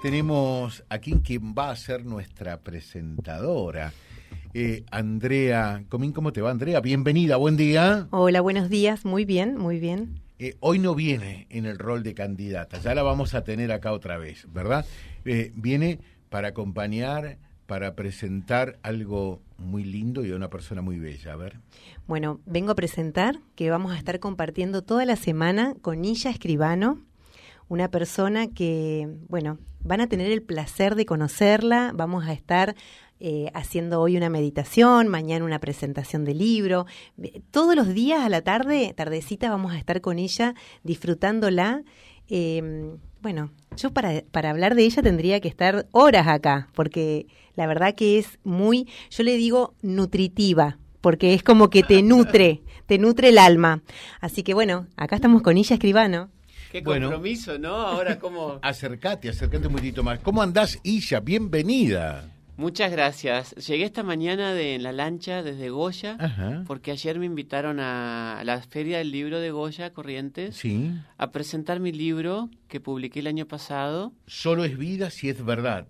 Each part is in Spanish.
Tenemos aquí quien va a ser nuestra presentadora. Eh, Andrea Comín, ¿cómo te va, Andrea? Bienvenida, buen día. Hola, buenos días, muy bien, muy bien. Eh, hoy no viene en el rol de candidata, ya la vamos a tener acá otra vez, ¿verdad? Eh, viene para acompañar, para presentar algo muy lindo y a una persona muy bella, a ver. Bueno, vengo a presentar que vamos a estar compartiendo toda la semana con Illa Escribano, una persona que, bueno, van a tener el placer de conocerla, vamos a estar eh, haciendo hoy una meditación, mañana una presentación de libro. Todos los días a la tarde, tardecita, vamos a estar con ella disfrutándola. Eh, bueno, yo para, para hablar de ella tendría que estar horas acá, porque la verdad que es muy, yo le digo nutritiva, porque es como que te nutre, te nutre el alma. Así que bueno, acá estamos con ella escribano. Qué compromiso, ¿no? Ahora cómo... acércate, acércate un poquitito más. ¿Cómo andás, Isha? Bienvenida. Muchas gracias. Llegué esta mañana de en la lancha desde Goya, porque ayer me invitaron a la Feria del Libro de Goya, Corrientes, sí. a presentar mi libro que publiqué el año pasado. Solo es vida si es verdad.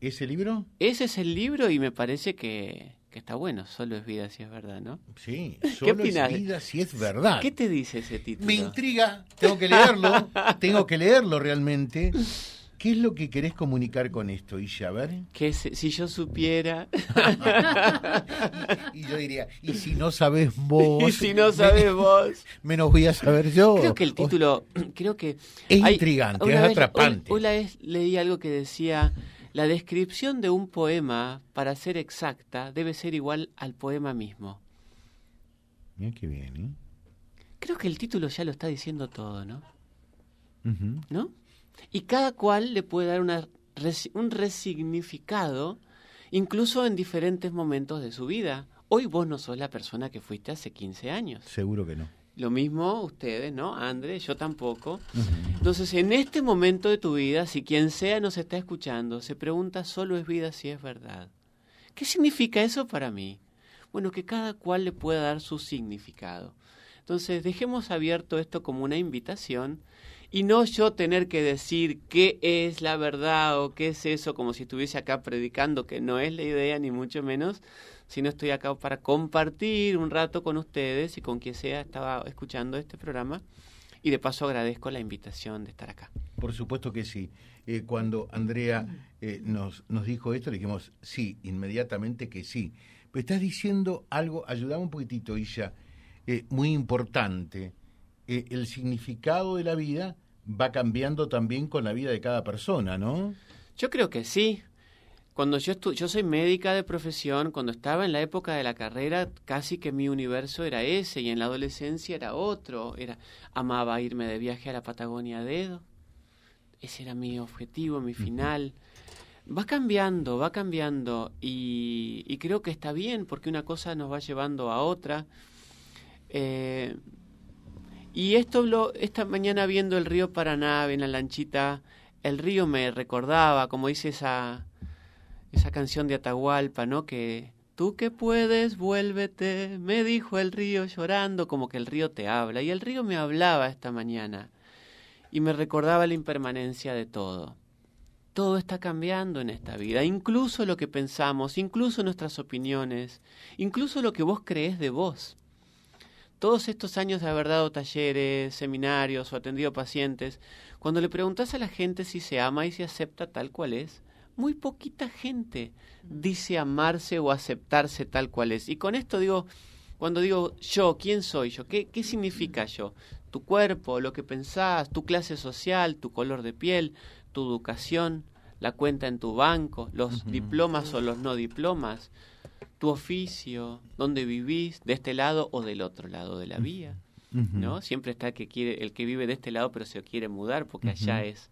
¿Ese libro? Ese es el libro y me parece que que está bueno, solo es vida si es verdad, ¿no? Sí, solo es vida si es verdad. ¿Qué te dice ese título? Me intriga, tengo que leerlo, tengo que leerlo realmente. ¿Qué es lo que querés comunicar con esto, Isha? A ver. Que si yo supiera. y, yo diría, ¿y si no sabes vos? ¿Y si no sabes vos? Menos voy a saber yo. Creo que el título, creo que. Es intrigante, es atrapante. Una vez leí algo que decía la descripción de un poema, para ser exacta, debe ser igual al poema mismo. Mira qué bien, ¿eh? Creo que el título ya lo está diciendo todo, ¿no? ¿No? Y cada cual le puede dar una, un resignificado, incluso en diferentes momentos de su vida. Hoy vos no sos la persona que fuiste hace 15 años. Seguro que no. Lo mismo ustedes, ¿no? André, yo tampoco. Entonces, en este momento de tu vida, si quien sea nos está escuchando, se pregunta, solo es vida si es verdad. ¿Qué significa eso para mí? Bueno, que cada cual le pueda dar su significado. Entonces, dejemos abierto esto como una invitación y no yo tener que decir qué es la verdad o qué es eso como si estuviese acá predicando, que no es la idea ni mucho menos, sino estoy acá para compartir un rato con ustedes y con quien sea estaba escuchando este programa. Y de paso agradezco la invitación de estar acá. Por supuesto que sí. Eh, cuando Andrea eh, nos, nos dijo esto, le dijimos sí, inmediatamente que sí. Pero estás diciendo algo, ayudame un poquitito, Isha, eh, muy importante. el significado de la vida va cambiando también con la vida de cada persona, ¿no? Yo creo que sí. Cuando yo, yo soy médica de profesión, cuando estaba en la época de la carrera, casi que mi universo era ese y en la adolescencia era otro. Era amaba irme de viaje a la Patagonia a dedo. Ese era mi objetivo, mi final. Va cambiando, va cambiando y, y, creo que está bien porque una cosa nos va llevando a otra. Eh, y esto lo, esta mañana viendo el río Paraná en la lanchita, el río me recordaba, como dice esa esa canción de Atahualpa, ¿no? Que tú que puedes, vuélvete, me dijo el río llorando, como que el río te habla. Y el río me hablaba esta mañana y me recordaba la impermanencia de todo. Todo está cambiando en esta vida, incluso lo que pensamos, incluso nuestras opiniones, incluso lo que vos crees de vos. Todos estos años de haber dado talleres, seminarios o atendido pacientes, cuando le preguntas a la gente si se ama y se acepta tal cual es, muy poquita gente dice amarse o aceptarse tal cual es. Y con esto digo, cuando digo yo, ¿quién soy yo? ¿Qué, qué significa yo? Tu cuerpo, lo que pensás, tu clase social, tu color de piel, tu educación, la cuenta en tu banco, los diplomas o los no diplomas, tu oficio, dónde vivís, de este lado o del otro lado de la vía. ¿No? Siempre está el que quiere, el que vive de este lado pero se quiere mudar porque allá es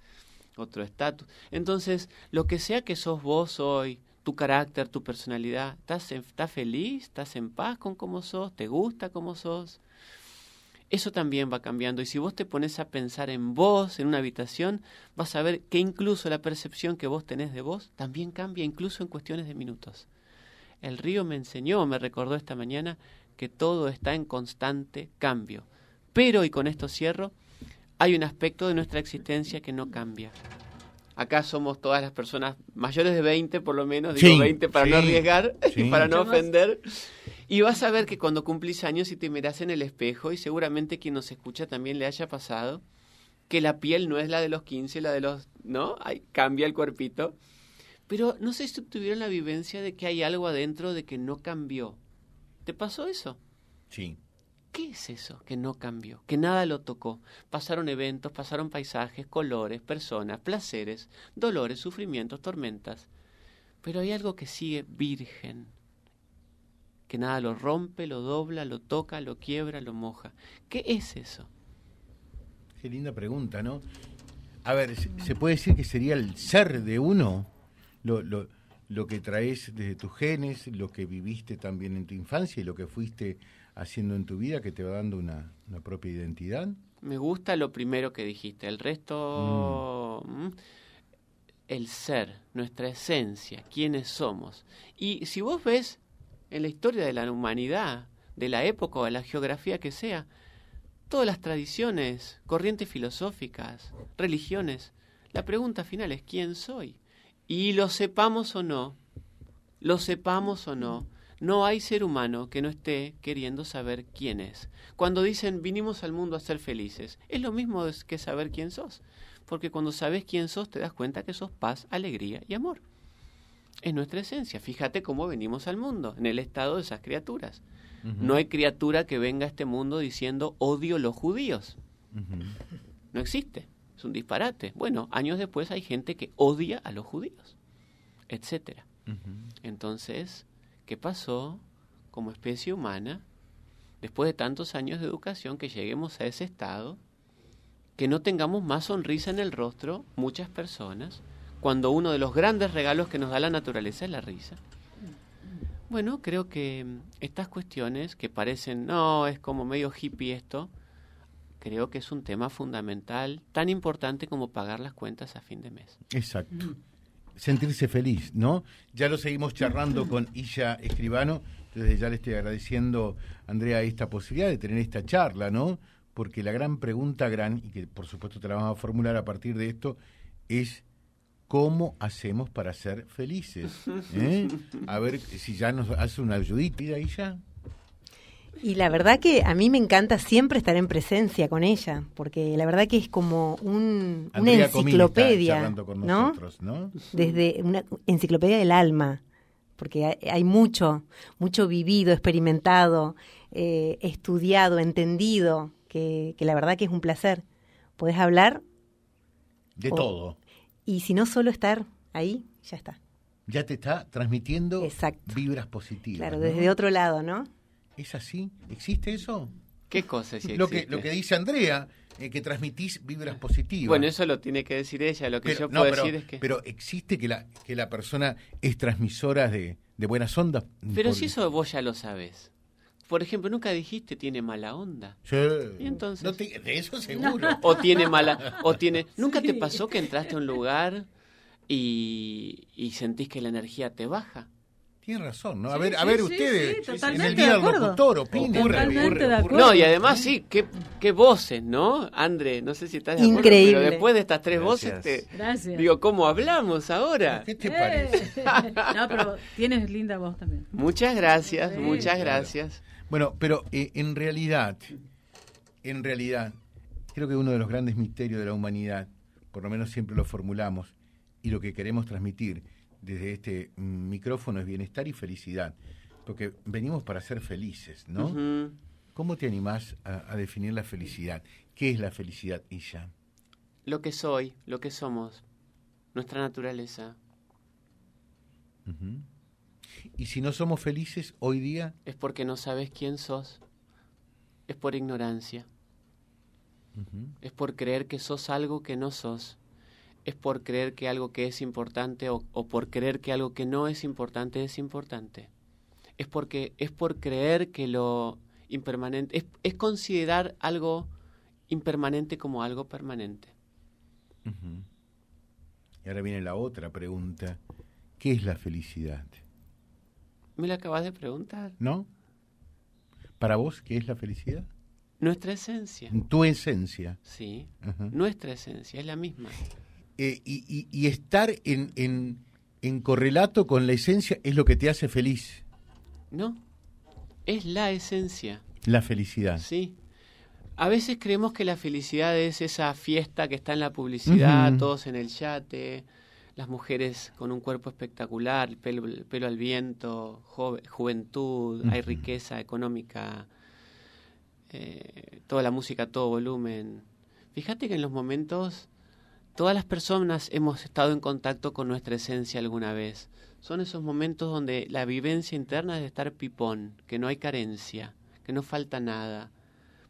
otro estatus. Entonces, lo que sea que sos vos hoy, tu carácter, tu personalidad, ¿estás, ¿estás feliz? ¿Estás en paz con cómo sos? ¿Te gusta cómo sos? Eso también va cambiando. Y si vos te pones a pensar en vos, en una habitación, vas a ver que incluso la percepción que vos tenés de vos también cambia, incluso en cuestiones de minutos. El río me enseñó, me recordó esta mañana, que todo está en constante cambio. Pero, y con esto cierro, hay un aspecto de nuestra existencia que no cambia. Acá somos todas las personas mayores de 20, por lo menos, digo 20 para no arriesgar y para no ofender. Y vas a ver que cuando cumplís años y te miras en el espejo, y seguramente quien nos escucha también le haya pasado, que la piel no es la de los 15, la de los... ¿No? Ay, cambia el cuerpito. Pero no sé si tuvieron la vivencia de que hay algo adentro de que no cambió. ¿Te pasó eso? Sí. ¿Qué es eso que no cambió? Que nada lo tocó. Pasaron eventos, pasaron paisajes, colores, personas, placeres, dolores, sufrimientos, tormentas. Pero hay algo que sigue virgen, que nada lo rompe, lo dobla, lo toca, lo quiebra, lo moja. ¿Qué es eso? Qué linda pregunta, ¿no? A ver, ¿se puede decir que sería el ser de uno? Lo, lo, lo que traes desde tus genes, lo que viviste también en tu infancia y lo que fuiste haciendo en tu vida que te va dando una, propia identidad? Me gusta lo primero que dijiste, el resto, mm, el ser, nuestra esencia, quiénes somos. Y si vos ves en la historia de la humanidad, de la época o de la geografía que sea, todas las tradiciones, corrientes filosóficas, religiones, la pregunta final es ¿quién soy? Y lo sepamos o no, lo sepamos o no, no hay ser humano que no esté queriendo saber quién es. Cuando dicen vinimos al mundo a ser felices, es lo mismo que saber quién sos. Porque cuando sabes quién sos te das cuenta que sos paz, alegría y amor. Es nuestra esencia. Fíjate cómo venimos al mundo, en el estado de esas criaturas. No hay criatura que venga a este mundo diciendo odio los judíos. No existe. Es un disparate. Bueno, años después hay gente que odia a los judíos, etcétera. Entonces, ¿Qué pasó como especie humana después de tantos años de educación que lleguemos a ese estado? Que no tengamos más sonrisa en el rostro, muchas personas, cuando uno de los grandes regalos que nos da la naturaleza es la risa. Bueno, creo que estas cuestiones que parecen, no, es como medio hippie esto, creo que es un tema fundamental, tan importante como pagar las cuentas a fin de mes. Exacto sentirse feliz, ¿no? Ya lo seguimos charlando con Illa Escribano, entonces ya le estoy agradeciendo, Andrea, esta posibilidad de tener esta charla, ¿no? Porque la gran pregunta, gran, y que por supuesto te la vamos a formular a partir de esto, es ¿cómo hacemos para ser felices? ¿Eh? A ver si ya nos hace una ayudita, Illa. Y la verdad que a mí me encanta siempre estar en presencia con ella, porque la verdad que es como un, una enciclopedia, ¿no? Desde una enciclopedia del alma, porque hay, mucho, mucho vivido, experimentado, eh, estudiado, entendido, que, la verdad que es un placer. Podés hablar de todo. Y si no solo estar ahí, ya está. Ya te está transmitiendo vibras positivas. Claro, desde otro lado, ¿no? ¿Es así? ¿Existe eso? ¿Qué cosa es lo que Lo que dice Andrea, eh, que transmitís vibras positivas. Bueno, eso lo tiene que decir ella, lo que yo puedo decir es que... Pero existe que la, que la persona es transmisora de, buenas ondas. Pero si eso vos ya lo sabes. Por ejemplo, nunca dijiste tiene mala onda. Sí. ¿Y entonces? No de eso seguro. O tiene mala... O tiene... ¿Nunca te pasó que entraste a un lugar y, y sentís que la energía te baja? Tiene razón, ¿no? A ver, a ver ustedes, en el día del locutor, opinen. No, y además sí, qué, qué voces, ¿no? André, no sé si estás de acuerdo, Increíble. pero después de estas tres voces, te, digo, ¿cómo hablamos ahora? ¿Qué te parece? no, pero tienes linda voz también. Muchas gracias, muchas gracias. Bueno, pero eh, en realidad, en realidad, creo que uno de los grandes misterios de la humanidad, por lo menos siempre lo formulamos, y lo que queremos transmitir, desde este micrófono es bienestar y felicidad, porque venimos para ser felices, ¿no? ¿Cómo te animás a, definir la felicidad? ¿Qué es la felicidad, Isha? Lo que soy, lo que somos, nuestra naturaleza. ¿Y si no somos felices hoy día? Es porque no sabes quién sos. Es por ignorancia. Es por creer que sos algo que no sos es por creer que algo que es importante o, por creer que algo que no es importante es importante. Es porque es por creer que lo impermanente es, considerar algo impermanente como algo permanente. Y ahora viene la otra pregunta. ¿Qué es la felicidad? Me la acabas de preguntar. ¿No? ¿Para vos qué es la felicidad? Nuestra esencia. Tu esencia. Sí. Nuestra esencia es la misma. Eh, y, y- y estar en, en, en correlato con la esencia es lo que te hace feliz, ¿No? Es la esencia. la felicidad. Sí. A veces creemos que la felicidad es esa fiesta que está en la publicidad, todos en el yate, las mujeres con un cuerpo espectacular, el pelo, el pelo al viento, juventud, hay riqueza económica, eh, toda la música a todo volumen. Fíjate que en los momentos todas las personas hemos estado en contacto con nuestra esencia alguna vez. Son esos momentos donde la vivencia interna es de estar pipón, que no hay carencia, que no falta nada.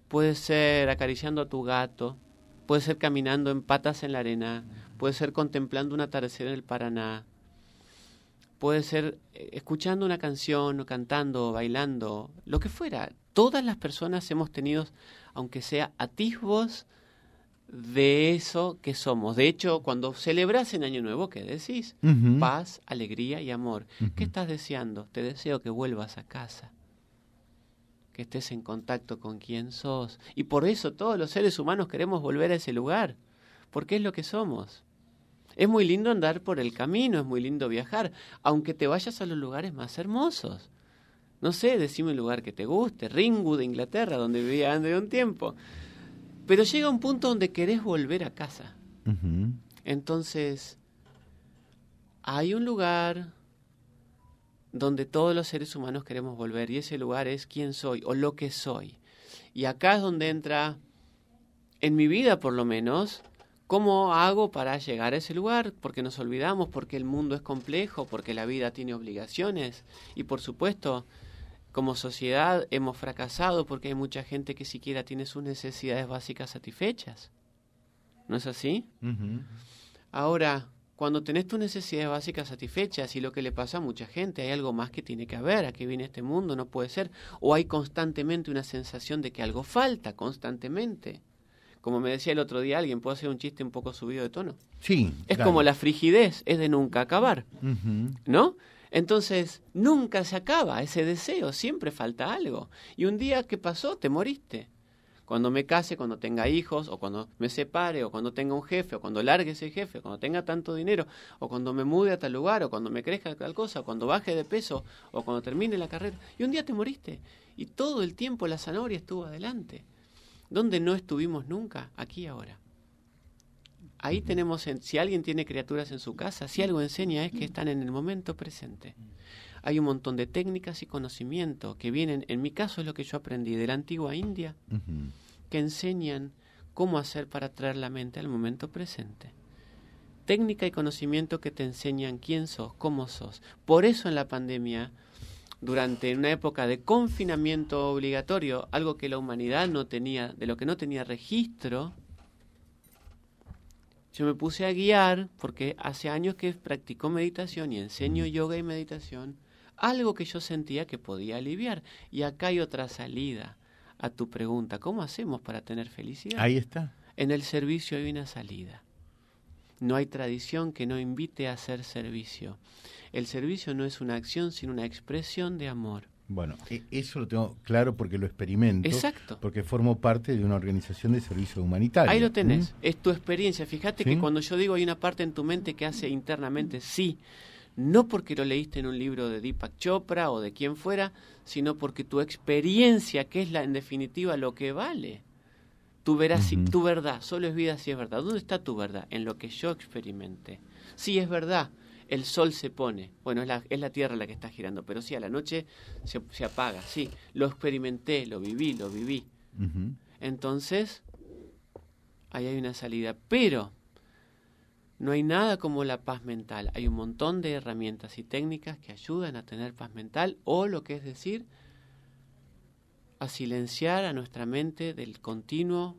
Puede ser acariciando a tu gato, puede ser caminando en patas en la arena, puede ser contemplando un atardecer en el Paraná, puede ser eh, escuchando una canción o cantando o bailando, lo que fuera. Todas las personas hemos tenido, aunque sea atisbos, de eso que somos. De hecho, cuando celebras en Año Nuevo, ¿qué decís? Paz, alegría y amor. ¿Qué estás deseando? Te deseo que vuelvas a casa, que estés en contacto con quien sos. Y por eso todos los seres humanos queremos volver a ese lugar, porque es lo que somos. Es muy lindo andar por el camino, es muy lindo viajar, aunque te vayas a los lugares más hermosos. No sé, decime un lugar que te guste, Ringwood de Inglaterra, donde vivía antes de un tiempo. Pero llega un punto donde querés volver a casa. Entonces, hay un lugar donde todos los seres humanos queremos volver y ese lugar es quién soy o lo que soy. Y acá es donde entra, en mi vida por lo menos, cómo hago para llegar a ese lugar, porque nos olvidamos, porque el mundo es complejo, porque la vida tiene obligaciones y por supuesto, como sociedad hemos fracasado porque hay mucha gente que siquiera tiene sus necesidades básicas satisfechas. ¿No es así? Ahora, cuando tenés tus necesidades básicas satisfechas y lo que le pasa a mucha gente, hay algo más que tiene que haber, a qué viene este mundo, no puede ser, o hay constantemente una sensación de que algo falta, constantemente. Como me decía el otro día alguien, ¿puedo hacer un chiste un poco subido de tono? Sí. Es como la frigidez, es de nunca acabar. ¿no? Entonces, nunca se acaba ese deseo, siempre falta algo. Y un día, ¿qué pasó? Te moriste. Cuando me case, cuando tenga hijos, o cuando me separe, o cuando tenga un jefe, o cuando largue ese jefe, o cuando tenga tanto dinero, o cuando me mude a tal lugar, o cuando me crezca tal cosa, o cuando baje de peso, o cuando termine la carrera. Y un día te moriste. Y todo el tiempo la zanahoria estuvo adelante. ¿Dónde no estuvimos nunca? Aquí ahora. Ahí tenemos, en- si alguien tiene criaturas en su casa, si algo enseña es que están en el momento presente. Hay un montón de técnicas y conocimiento que vienen, en mi caso es lo que yo aprendí de la antigua India, que enseñan cómo hacer para traer la mente al momento presente. Técnica y conocimiento que te enseñan quién sos, cómo sos. Por eso en la pandemia, durante una época de confinamiento obligatorio, algo que la humanidad no tenía, de lo que no tenía registro, yo me puse a guiar, porque hace años que practico meditación y enseño yoga y meditación, algo que yo sentía que podía aliviar. Y acá hay otra salida a tu pregunta, ¿cómo hacemos para tener felicidad? Ahí está. En el servicio hay una salida. No hay tradición que no invite a hacer servicio. El servicio no es una acción, sino una expresión de amor. Bueno, e- eso lo tengo claro porque lo experimento. Exacto. Porque formo parte de una organización de servicio humanitario. Ahí lo tenés. ¿Mm? Es tu experiencia. Fíjate Sí. que cuando yo digo hay una parte en tu mente que hace internamente sí, no porque lo leíste en un libro de Deepak Chopra o de quien fuera, sino porque tu experiencia, que es la en definitiva lo que vale. Tu, veraci- Ujú. tu verdad, solo es vida si es verdad. ¿Dónde está tu verdad? En lo que yo experimenté. Sí, es verdad, el sol se pone. Bueno, es la, es la tierra la que está girando, pero sí, a la noche se, se apaga. Sí, lo experimenté, lo viví, lo viví. Entonces, ahí hay una salida. Pero no hay nada como la paz mental. Hay un montón de herramientas y técnicas que ayudan a tener paz mental o lo que es decir, a silenciar a nuestra mente del continuo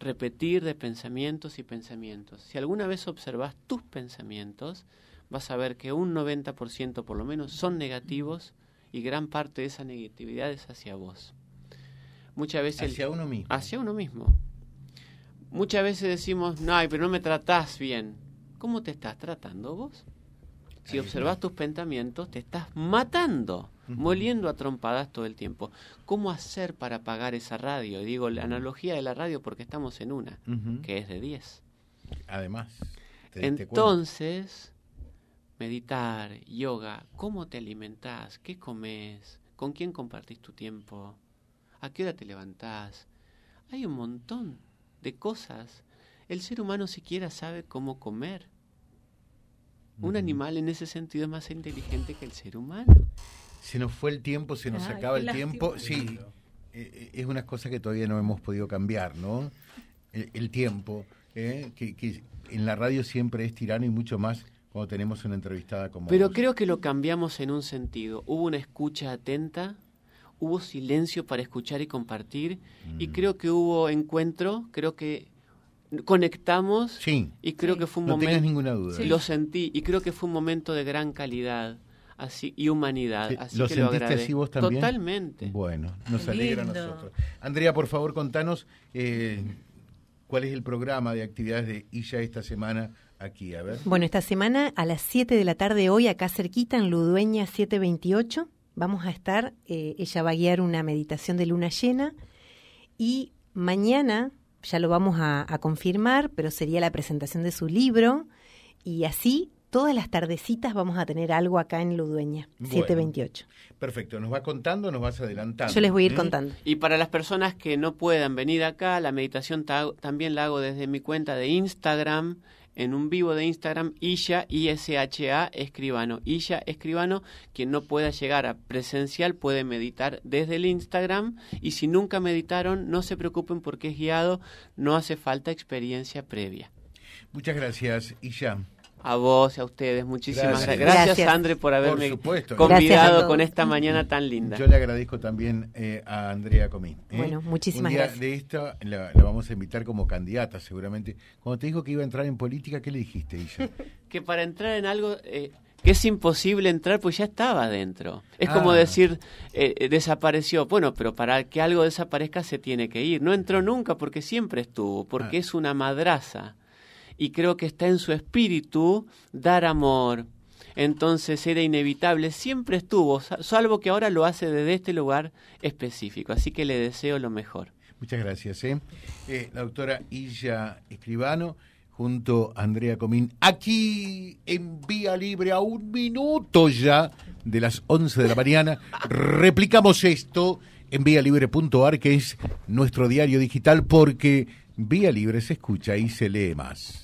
repetir de pensamientos y pensamientos. Si alguna vez observas tus pensamientos, vas a ver que un 90% por lo menos son negativos y gran parte de esa negatividad es hacia vos. Muchas veces el- Hacia uno mismo. hacia uno mismo. Muchas veces decimos, no, ay, pero no me tratás bien. ¿Cómo te estás tratando vos? Si observas tus pensamientos, te estás matando, Moliendo a trompadas todo el tiempo. ¿Cómo hacer para apagar esa radio? Y digo la analogía de la radio porque estamos en una, que es de 10. Además. Entonces, meditar, yoga, ¿cómo te alimentás? ¿Qué comes? ¿Con quién compartís tu tiempo? ¿A qué hora te levantás? Hay un montón de cosas. El ser humano siquiera sabe cómo comer. Un animal en ese sentido es más inteligente que el ser humano. Se nos fue el tiempo, se nos Ay, acaba el tiempo. Sí, eh, eh, es una cosa que todavía no hemos podido cambiar, ¿no? El, el tiempo, ¿eh? que, que en la radio siempre es tirano y mucho más cuando tenemos una entrevistada como Pero vos. creo que lo cambiamos en un sentido. Hubo una escucha atenta, hubo silencio para escuchar y compartir, y Mm. creo que hubo encuentro, creo que conectamos, Sí, y creo Sí. que fue un no tengas momento, ninguna duda. Sí. lo sentí, y creo que fue un momento de gran calidad así y humanidad. Sí, Así ¿lo que sentiste así vos también? Totalmente. Bueno, nos alegra a nosotros. Andrea, por favor, contanos eh, cuál es el programa de actividades de Illa esta semana aquí, a ver. Bueno, esta semana a las 7 de la tarde hoy, acá cerquita, en Ludueña 728, vamos a estar, eh, ella va a guiar una meditación de luna llena y mañana, ya lo vamos a, a confirmar, pero sería la presentación de su libro y así todas las tardecitas vamos a tener algo acá en Ludueña Bueno. 728. Perfecto, nos va contando, nos vas adelantando. Yo les voy a ir ¿eh? contando. Y para las personas que no puedan venir acá, la meditación ta- también la hago desde mi cuenta de Instagram, en un vivo de Instagram, Isha, I-S-H-A, Escribano. Isha Escribano, quien no pueda llegar a presencial puede meditar desde el Instagram. Y si nunca meditaron, no se preocupen porque es guiado, no hace falta experiencia previa. Muchas gracias, Illa. A vos y a ustedes, muchísimas Gracias. gracias. Gracias. André, por haberme supuesto. A convidado con esta mañana tan linda. Yo le agradezco también eh, a Andrea Comín. ¿eh? Bueno, muchísimas Un día gracias. de esta la, la vamos a invitar como candidata, seguramente. Cuando te dijo que iba a entrar en política, ¿qué le dijiste, Illa? que para entrar en algo eh, que es imposible entrar, pues ya estaba dentro. Es como Ah. decir, eh, eh, desapareció. Bueno, pero para que algo desaparezca se tiene que ir. No entró nunca porque siempre estuvo, porque Ah. es una madraza. Y creo que está en su espíritu dar amor. Entonces era inevitable, siempre estuvo, sa- salvo que ahora lo hace desde este lugar específico. Así que le deseo lo mejor. Muchas gracias. ¿eh? Eh, la doctora Illa Escribano junto a Andrea Comín, aquí en Vía Libre a un minuto ya de las 11 de la mañana. Replicamos esto en vialibre.ar, que es nuestro diario digital, porque Vía Libre se escucha y se lee más.